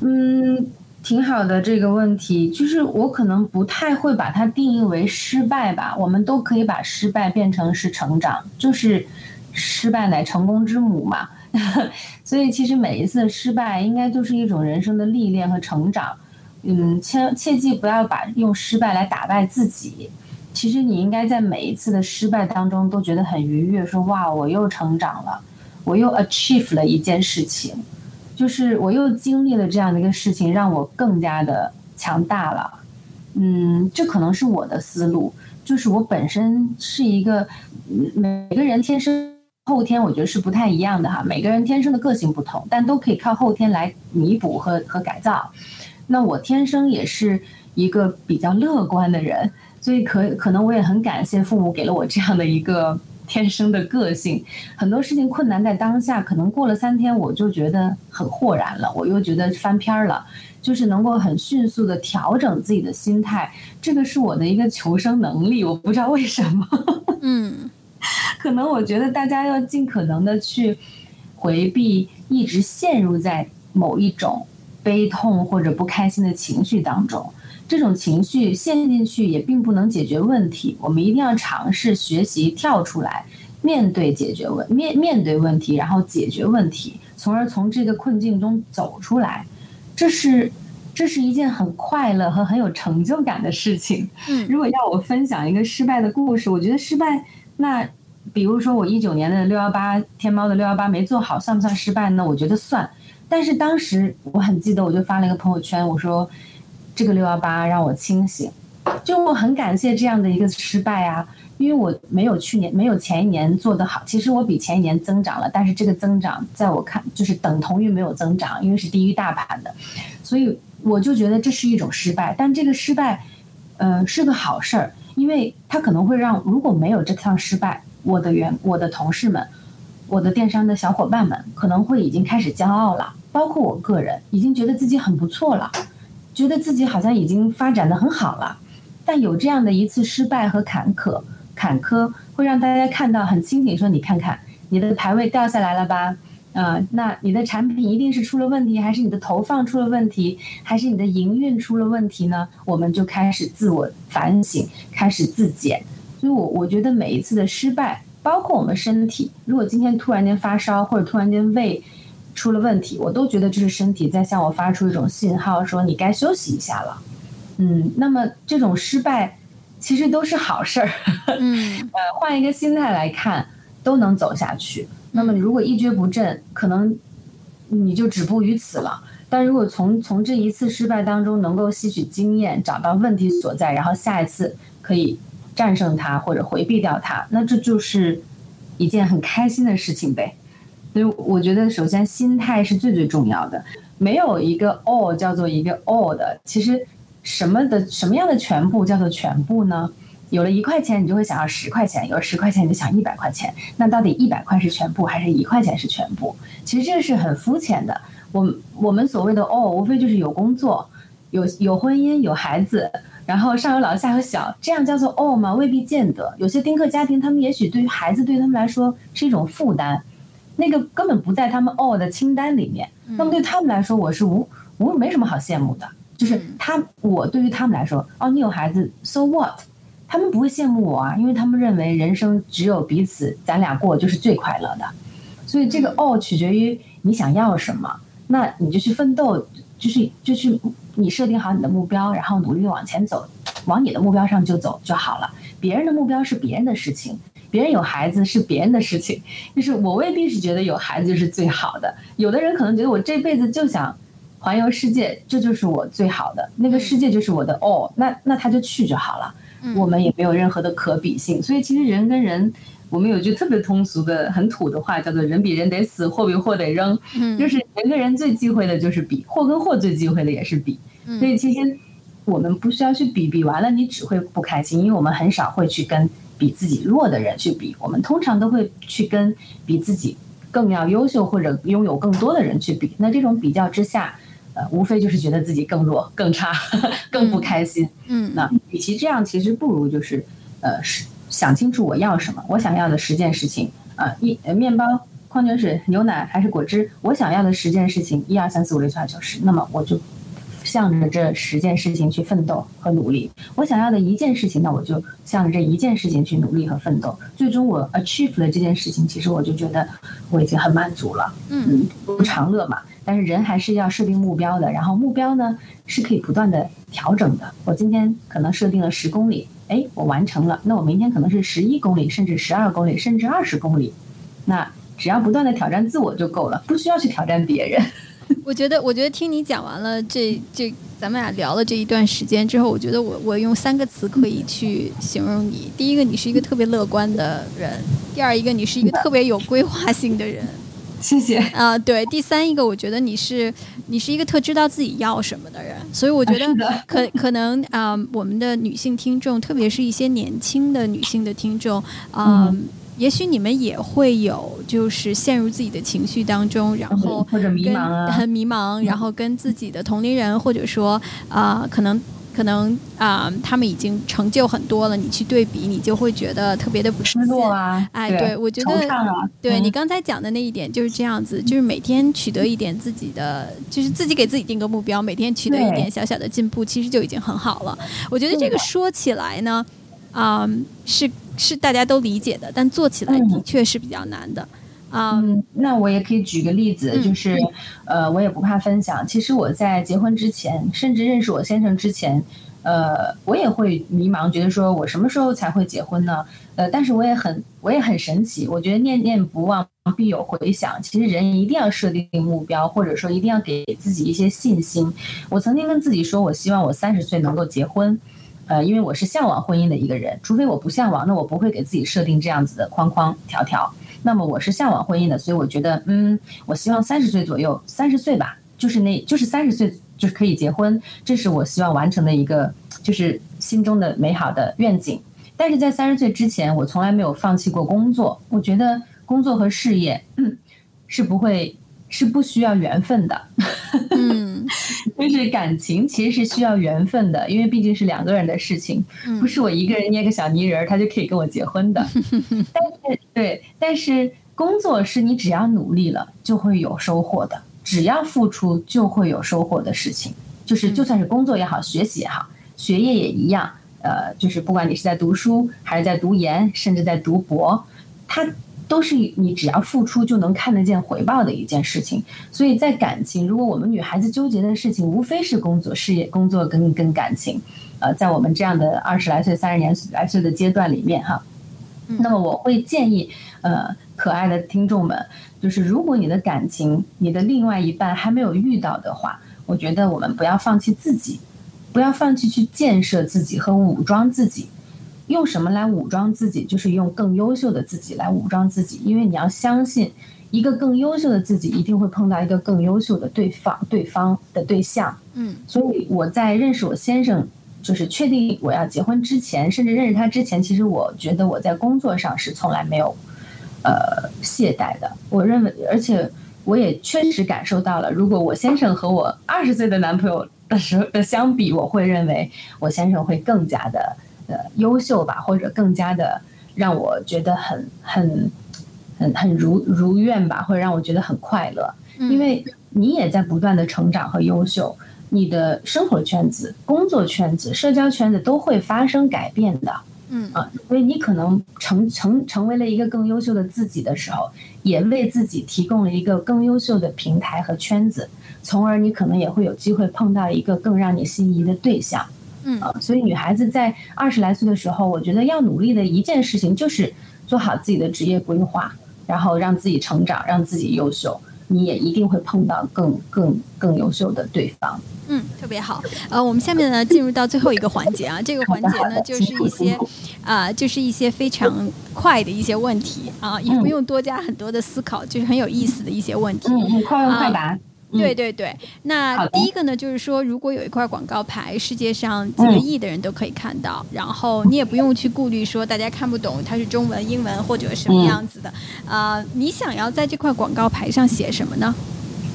嗯，挺好的这个问题，就是我可能不太会把它定义为失败吧。我们都可以把失败变成是成长，就是失败乃成功之母嘛。所以，其实每一次失败应该就是一种人生的历练和成长。嗯，切切记不要把用失败来打败自己。其实，你应该在每一次的失败当中都觉得很愉悦，说哇，我又成长了，我又 achieve 了一件事情，就是我又经历了这样的一个事情，让我更加的强大了。嗯，这可能是我的思路，就是我本身是一个每个人天生。后天我觉得是不太一样的哈，每个人天生的个性不同，但都可以靠后天来弥补和和改造。那我天生也是一个比较乐观的人，所以可可能我也很感谢父母给了我这样的一个天生的个性。很多事情困难在当下，可能过了三天我就觉得很豁然了，我又觉得翻篇了，就是能够很迅速的调整自己的心态，这个是我的一个求生能力，我不知道为什么。嗯。可能我觉得大家要尽可能的去回避一直陷入在某一种悲痛或者不开心的情绪当中，这种情绪陷进去也并不能解决问题。我们一定要尝试学习跳出来，面对解决问面面对问题，然后解决问题，从而从这个困境中走出来。这是这是一件很快乐和很有成就感的事情。嗯，如果要我分享一个失败的故事，我觉得失败。那，比如说我一九年的六幺八天猫的六幺八没做好，算不算失败呢？我觉得算。但是当时我很记得，我就发了一个朋友圈，我说这个六幺八让我清醒，就我很感谢这样的一个失败啊，因为我没有去年没有前一年做得好，其实我比前一年增长了，但是这个增长在我看就是等同于没有增长，因为是低于大盘的，所以我就觉得这是一种失败。但这个失败，呃，是个好事儿。因为它可能会让，如果没有这趟失败，我的员、我的同事们、我的电商的小伙伴们，可能会已经开始骄傲了，包括我个人，已经觉得自己很不错了，觉得自己好像已经发展的很好了。但有这样的一次失败和坎坷，坎坷会让大家看到很清醒，说你看看，你的排位掉下来了吧。嗯，那你的产品一定是出了问题，还是你的投放出了问题，还是你的营运出了问题呢？我们就开始自我反省，开始自检。所以，我我觉得每一次的失败，包括我们身体，如果今天突然间发烧，或者突然间胃出了问题，我都觉得这是身体在向我发出一种信号，说你该休息一下了。嗯，那么这种失败其实都是好事儿。嗯，呃，换一个心态来看，都能走下去。那么，如果一蹶不振，可能你就止步于此了。但如果从从这一次失败当中能够吸取经验，找到问题所在，然后下一次可以战胜它或者回避掉它，那这就是一件很开心的事情呗。所以我觉得，首先心态是最最重要的。没有一个 all 叫做一个 all 的，其实什么的什么样的全部叫做全部呢？有了一块钱，你就会想要十块钱；有了十块钱，你就想一百块钱。那到底一百块是全部，还是一块钱是全部？其实这个是很肤浅的。我我们所谓的哦，无非就是有工作、有有婚姻、有孩子，然后上有老下有小，这样叫做哦吗？未必见得。有些丁克家庭，他们也许对于孩子，对他们来说是一种负担，那个根本不在他们 all 的清单里面。那么对他们来说，我是无无没什么好羡慕的。就是他，我对于他们来说，哦，你有孩子，so what？他们不会羡慕我啊，因为他们认为人生只有彼此，咱俩过就是最快乐的。所以这个 all 取决于你想要什么，那你就去奋斗，就是就去你设定好你的目标，然后努力往前走，往你的目标上就走就好了。别人的目标是别人的事情，别人有孩子是别人的事情，就是我未必是觉得有孩子就是最好的。有的人可能觉得我这辈子就想环游世界，这就是我最好的那个世界，就是我的 all，那那他就去就好了。我们也没有任何的可比性，所以其实人跟人，我们有句特别通俗的、很土的话，叫做“人比人得死，货比货得扔”。嗯，就是人跟人最忌讳的就是比，货跟货最忌讳的也是比。所以其实我们不需要去比，比完了你只会不开心，因为我们很少会去跟比自己弱的人去比，我们通常都会去跟比自己更要优秀或者拥有更多的人去比。那这种比较之下。呃，无非就是觉得自己更弱、更差、更不开心。嗯，那与其这样，其实不如就是，呃，是想清楚我要什么，我想要的十件事情啊，一面包、矿泉水、牛奶还是果汁，我想要的十件事情，一二三四五六七八九十，那么我就向着这十件事情去奋斗和努力。我想要的一件事情，那我就向着这一件事情去努力和奋斗。最终我 achieve 了这件事情，其实我就觉得我已经很满足了。嗯，不长乐嘛。但是人还是要设定目标的，然后目标呢是可以不断的调整的。我今天可能设定了十公里，哎，我完成了，那我明天可能是十一公里，甚至十二公里，甚至二十公里。那只要不断的挑战自我就够了，不需要去挑战别人。我觉得，我觉得听你讲完了这这，咱们俩聊了这一段时间之后，我觉得我我用三个词可以去形容你：第一个，你是一个特别乐观的人；第二，一个你是一个特别有规划性的人。谢谢。啊，对，第三一个，我觉得你是你是一个特知道自己要什么的人，所以我觉得可可能啊，我们的女性听众，特别是一些年轻的女性的听众啊，也许你们也会有就是陷入自己的情绪当中，然后或者迷茫啊，很迷茫，然后跟自己的同龄人或者说啊，可能。可能啊，他们已经成就很多了，你去对比，你就会觉得特别的不失落啊。哎，对我觉得，对你刚才讲的那一点就是这样子，就是每天取得一点自己的，就是自己给自己定个目标，每天取得一点小小的进步，其实就已经很好了。我觉得这个说起来呢，啊，是是大家都理解的，但做起来的确是比较难的。嗯，那我也可以举个例子，就是，呃，我也不怕分享。其实我在结婚之前，甚至认识我先生之前，呃，我也会迷茫，觉得说我什么时候才会结婚呢？呃，但是我也很，我也很神奇。我觉得念念不忘必有回响。其实人一定要设定目标，或者说一定要给自己一些信心。我曾经跟自己说，我希望我三十岁能够结婚，呃，因为我是向往婚姻的一个人。除非我不向往，那我不会给自己设定这样子的框框条条。那么我是向往婚姻的，所以我觉得，嗯，我希望三十岁左右，三十岁吧，就是那，就是三十岁就是可以结婚，这是我希望完成的一个，就是心中的美好的愿景。但是在三十岁之前，我从来没有放弃过工作。我觉得工作和事业 是不会。是不需要缘分的，嗯，就是感情其实是需要缘分的，因为毕竟是两个人的事情，不是我一个人捏个小泥人儿他就可以跟我结婚的。但是对，但是工作是你只要努力了就会有收获的，只要付出就会有收获的事情，就是就算是工作也好，学习也好，学业也一样，呃，就是不管你是在读书还是在读研，甚至在读博，他。都是你只要付出就能看得见回报的一件事情，所以在感情，如果我们女孩子纠结的事情无非是工作、事业、工作跟跟感情，呃，在我们这样的 二十来岁、三十年来岁的阶段里面哈，那么我会建议呃可爱的听众们，就是如果你的感情、你的另外一半还没有遇到的话，我觉得我们不要放弃自己，不要放弃去建设自己和武装自己。用什么来武装自己？就是用更优秀的自己来武装自己，因为你要相信，一个更优秀的自己一定会碰到一个更优秀的对方，对方的对象。嗯，所以我在认识我先生，就是确定我要结婚之前，甚至认识他之前，其实我觉得我在工作上是从来没有，呃，懈怠的。我认为，而且我也确实感受到了，如果我先生和我二十岁的男朋友的时候的相比，我会认为我先生会更加的。的优秀吧，或者更加的让我觉得很很很很如如愿吧，或者让我觉得很快乐。因为你也在不断的成长和优秀，你的生活圈子、工作圈子、社交圈子都会发生改变的。嗯啊，所以你可能成成成为了一个更优秀的自己的时候，也为自己提供了一个更优秀的平台和圈子，从而你可能也会有机会碰到一个更让你心仪的对象。嗯啊，所以女孩子在二十来岁的时候，我觉得要努力的一件事情就是做好自己的职业规划，然后让自己成长，让自己优秀。你也一定会碰到更更更优秀的对方。嗯，特别好。呃，我们下面呢进入到最后一个环节啊，这个环节呢就是一些啊，就是一些非常快的一些问题啊，也不用多加很多的思考，就是很有意思的一些问题。嗯，快问快答。对对对，那第一个呢，就是说，如果有一块广告牌，世界上几个亿的人都可以看到，然后你也不用去顾虑说大家看不懂它是中文、英文或者什么样子的，啊，你想要在这块广告牌上写什么呢？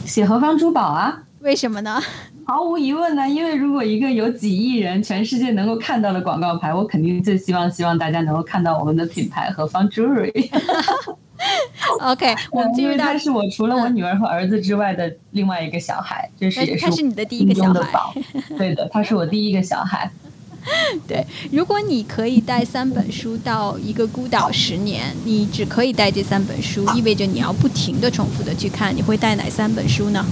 写何方珠宝啊？为什么呢？毫无疑问呢，因为如果一个有几亿人全世界能够看到的广告牌，我肯定最希望希望大家能够看到我们的品牌何方 Jewelry。OK，我们进入到是我除了我女儿和儿子之外的另外一个小孩，这是也是他是你的第一个小孩，对的，他是我第一个小孩。对，如果你可以带三本书到一个孤岛十年，你只可以带这三本书，意味着你要不停的重复的去看，你会带哪三本书呢？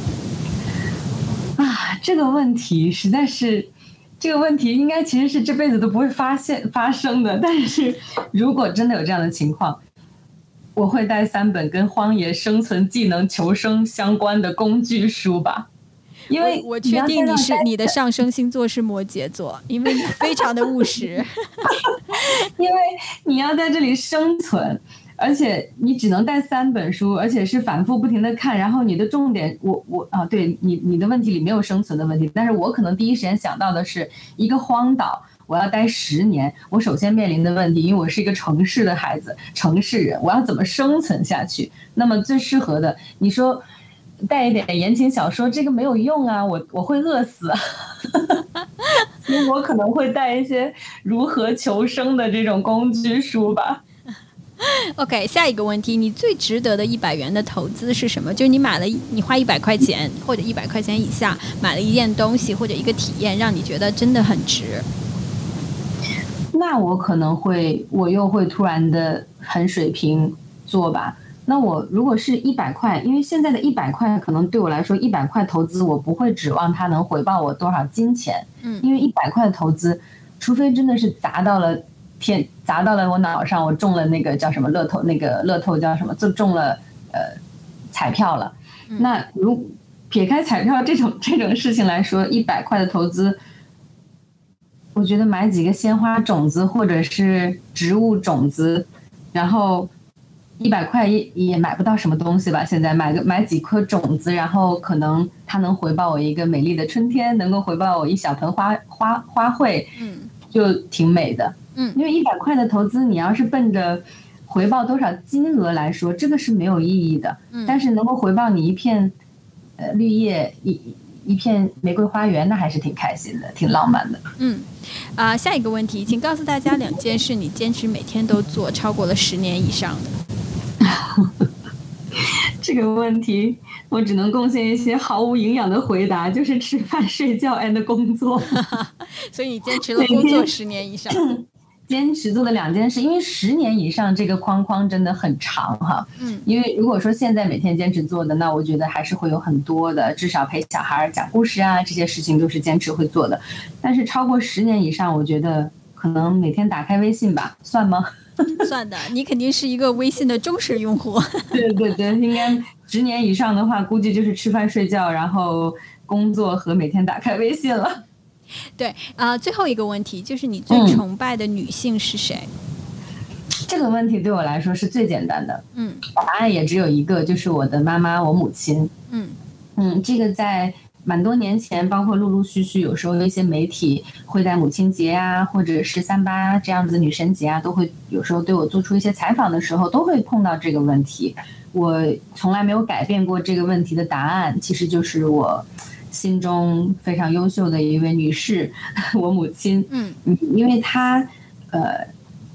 啊，这个问题实在是，这个问题应该其实是这辈子都不会发现发生的，但是如果真的有这样的情况。我会带三本跟荒野生存技能求生相关的工具书吧，因为我确定你是你的上升星座是摩羯座，因为你非常的务实，因为你要在这里生存，而且你只能带三本书，而且是反复不停的看，然后你的重点，我我啊，对你你的问题里没有生存的问题，但是我可能第一时间想到的是一个荒岛。我要待十年，我首先面临的问题，因为我是一个城市的孩子，城市人，我要怎么生存下去？那么最适合的，你说带一点言情小说，这个没有用啊，我我会饿死，所以我可能会带一些如何求生的这种工具书吧。OK，下一个问题，你最值得的一百元的投资是什么？就是你买了，你花一百块钱或者一百块钱以下买了一件东西或者一个体验，让你觉得真的很值。那我可能会，我又会突然的很水平做吧。那我如果是一百块，因为现在的一百块可能对我来说，一百块投资我不会指望它能回报我多少金钱。嗯，因为一百块的投资，除非真的是砸到了天，砸到了我脑上，我中了那个叫什么乐透，那个乐透叫什么，就中了呃彩票了。那如撇开彩票这种这种事情来说，一百块的投资。我觉得买几个鲜花种子或者是植物种子，然后一百块也也买不到什么东西吧。现在买个买几颗种子，然后可能它能回报我一个美丽的春天，能够回报我一小盆花花花卉，嗯，就挺美的。嗯，因为一百块的投资，你要是奔着回报多少金额来说，这个是没有意义的。嗯，但是能够回报你一片呃绿叶一一片玫瑰花园，那还是挺开心的，挺浪漫的。嗯。啊，下一个问题，请告诉大家两件事你坚持每天都做超过了十年以上的。这个问题我只能贡献一些毫无营养的回答，就是吃饭、睡觉 and 工作。所以你坚持了工作十年以上。坚持做的两件事，因为十年以上这个框框真的很长哈。嗯，因为如果说现在每天坚持做的，那我觉得还是会有很多的，至少陪小孩讲故事啊这些事情都是坚持会做的。但是超过十年以上，我觉得可能每天打开微信吧，算吗？算的，你肯定是一个微信的忠实用户。对对对，应该十年以上的话，估计就是吃饭睡觉，然后工作和每天打开微信了。对啊，最后一个问题就是你最崇拜的女性是谁？这个问题对我来说是最简单的，嗯，答案也只有一个，就是我的妈妈，我母亲。嗯嗯，这个在蛮多年前，包括陆陆续续，有时候一些媒体会在母亲节啊，或者是三八这样子女神节啊，都会有时候对我做出一些采访的时候，都会碰到这个问题。我从来没有改变过这个问题的答案，其实就是我。心中非常优秀的一位女士，我母亲，嗯。嗯，因为她，呃，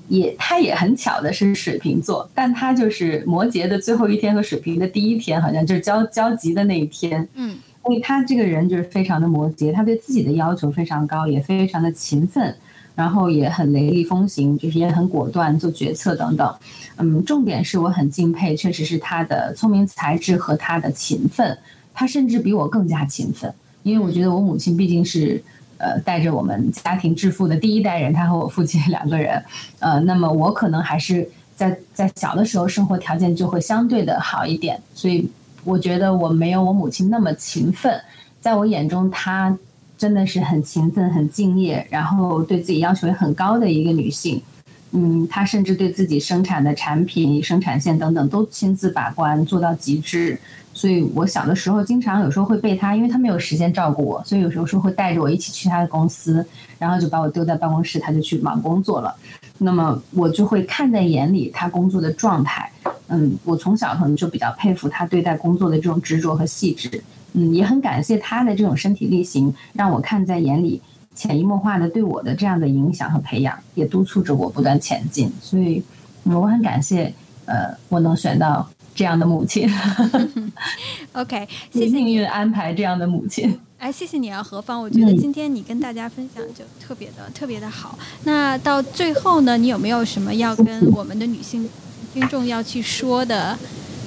也她也很巧的是水瓶座，但她就是摩羯的最后一天和水瓶的第一天，好像就是交交集的那一天，嗯，所以她这个人就是非常的摩羯，她对自己的要求非常高，也非常的勤奋，然后也很雷厉风行，就是也很果断做决策等等，嗯，重点是我很敬佩，确实是她的聪明才智和她的勤奋。他甚至比我更加勤奋，因为我觉得我母亲毕竟是，呃，带着我们家庭致富的第一代人，她和我父亲 两个人，呃，那么我可能还是在在小的时候生活条件就会相对的好一点，所以我觉得我没有我母亲那么勤奋，在我眼中，她真的是很勤奋、很敬业，然后对自己要求也很高的一个女性。嗯，他甚至对自己生产的产品、生产线等等都亲自把关，做到极致。所以我小的时候，经常有时候会被他，因为他没有时间照顾我，所以有时候说会带着我一起去他的公司，然后就把我丢在办公室，他就去忙工作了。那么我就会看在眼里，他工作的状态。嗯，我从小可能就比较佩服他对待工作的这种执着和细致。嗯，也很感谢他的这种身体力行，让我看在眼里。潜移默化的对我的这样的影响和培养，也督促着我不断前进。所以，我很感谢，呃，我能选到这样的母亲。OK，谢谢命运安排这样的母亲。哎，谢谢你啊，何芳。我觉得今天你跟大家分享就特别的特别的好。那到最后呢，你有没有什么要跟我们的女性听众要去说的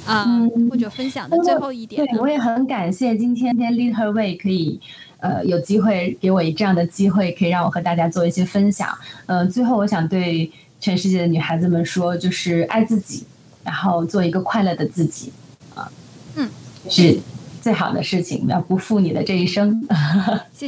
啊，或者分享的最后一点？对，我也很感谢今天天 Lead Her Way 可以。呃，有机会给我以这样的机会，可以让我和大家做一些分享。嗯，最后我想对全世界的女孩子们说，就是爱自己，然后做一个快乐的自己，啊，嗯，是最好的事情，要不负你的这一生。谢谢。